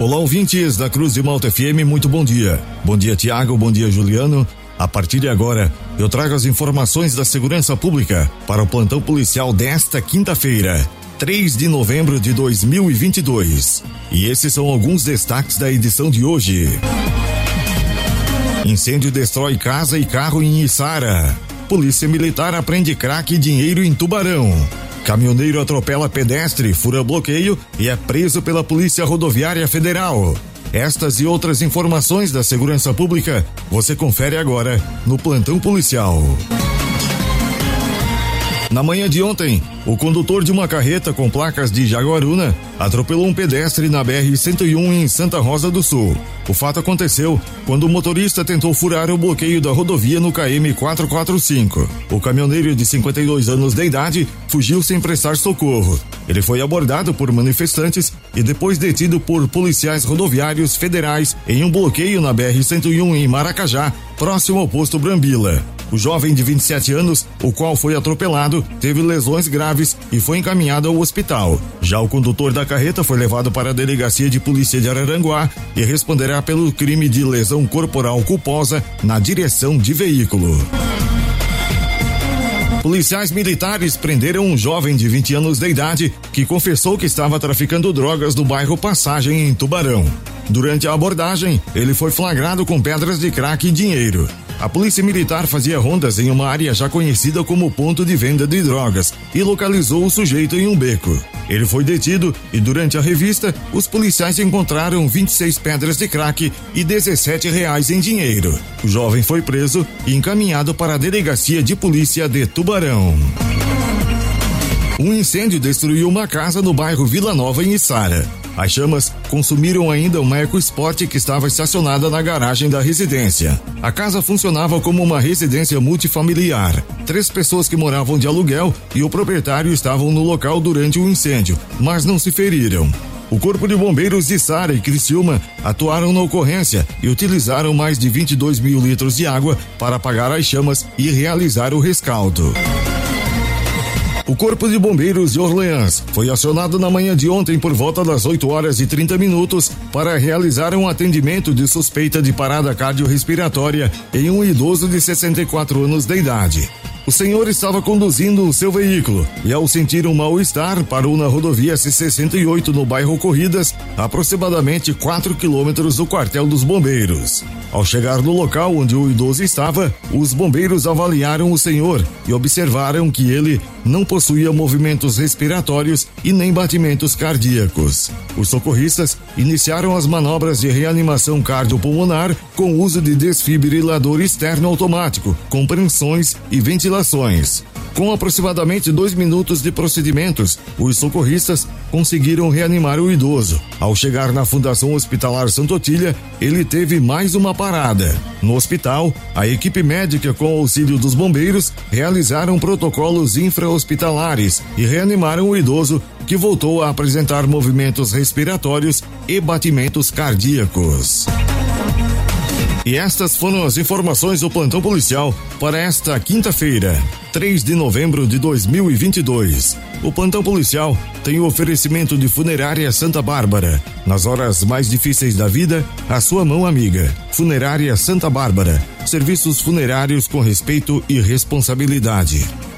Olá, ouvintes da Cruz de Malta FM, muito bom dia. Bom dia, Tiago, bom dia, Juliano. A partir de agora, eu trago as informações da segurança pública para o plantão policial desta quinta-feira, 3 de novembro de 2022. E esses são alguns destaques da edição de hoje. Incêndio destrói casa e carro em Içara. Polícia Militar aprende crack e dinheiro em Tubarão. Caminhoneiro atropela pedestre, fura bloqueio e é preso pela Polícia Rodoviária Federal. Estas e outras informações da segurança pública você confere agora no Plantão Policial. Na manhã de ontem, o condutor de uma carreta com placas de Jaguaruna atropelou um pedestre na BR-101 em Santa Rosa do Sul. O fato aconteceu quando o motorista tentou furar o bloqueio da rodovia no KM 445. O caminhoneiro de 52 anos de idade fugiu sem prestar socorro. Ele foi abordado por manifestantes e depois detido por policiais rodoviários federais em um bloqueio na BR-101 em Maracajá, próximo ao posto Brambila. O jovem de 27 anos, o qual foi atropelado, teve lesões graves e foi encaminhado ao hospital. Já o condutor da carreta foi levado para a delegacia de polícia de Araranguá e responderá pelo crime de lesão corporal culposa na direção de veículo. Policiais militares prenderam um jovem de 20 anos de idade que confessou que estava traficando drogas no bairro Passagem, em Tubarão. Durante a abordagem, ele foi flagrado com pedras de crack e dinheiro. A polícia militar fazia rondas em uma área já conhecida como ponto de venda de drogas e localizou o sujeito em um beco. Ele foi detido e durante a revista, os policiais encontraram 26 pedras de crack e 17 reais em dinheiro. O jovem foi preso e encaminhado para a delegacia de polícia de Tubarão. Um incêndio destruiu uma casa no bairro Vila Nova, em Içara. As chamas consumiram ainda uma EcoSport que estava estacionada na garagem da residência. A casa funcionava como uma residência multifamiliar. Três pessoas que moravam de aluguel e o proprietário estavam no local durante o incêndio, mas não se feriram. O Corpo de Bombeiros de Sara e Criciúma atuaram na ocorrência e utilizaram mais de 22 mil litros de água para apagar as chamas e realizar o rescaldo. O Corpo de Bombeiros de Orleans foi acionado na manhã de ontem por volta das 8 horas e 30 minutos para realizar um atendimento de suspeita de parada cardiorrespiratória em um idoso de 64 anos de idade. O senhor estava conduzindo o seu veículo e, ao sentir um mal-estar, parou na rodovia C68 no bairro Corridas, aproximadamente 4 quilômetros do quartel dos bombeiros. Ao chegar no local onde o idoso estava, os bombeiros avaliaram o senhor e observaram que ele não possuía movimentos respiratórios e nem batimentos cardíacos. Os socorristas iniciaram as manobras de reanimação cardiopulmonar com uso de desfibrilador externo automático, compreensões e ventilações. Com aproximadamente dois minutos de procedimentos, os socorristas conseguiram reanimar o idoso. Ao chegar na Fundação Hospitalar Santo Otília, ele teve mais uma parada. No hospital, a equipe médica, com auxílio dos bombeiros, realizaram protocolos infra-hospitalares e reanimaram o idoso, que voltou a apresentar movimentos respiratórios e batimentos cardíacos. E estas foram as informações do plantão policial para esta quinta-feira, 3 de novembro de 2022. O plantão policial tem o oferecimento de Funerária Santa Bárbara. Nas horas mais difíceis da vida, a sua mão amiga. Funerária Santa Bárbara. Serviços funerários com respeito e responsabilidade.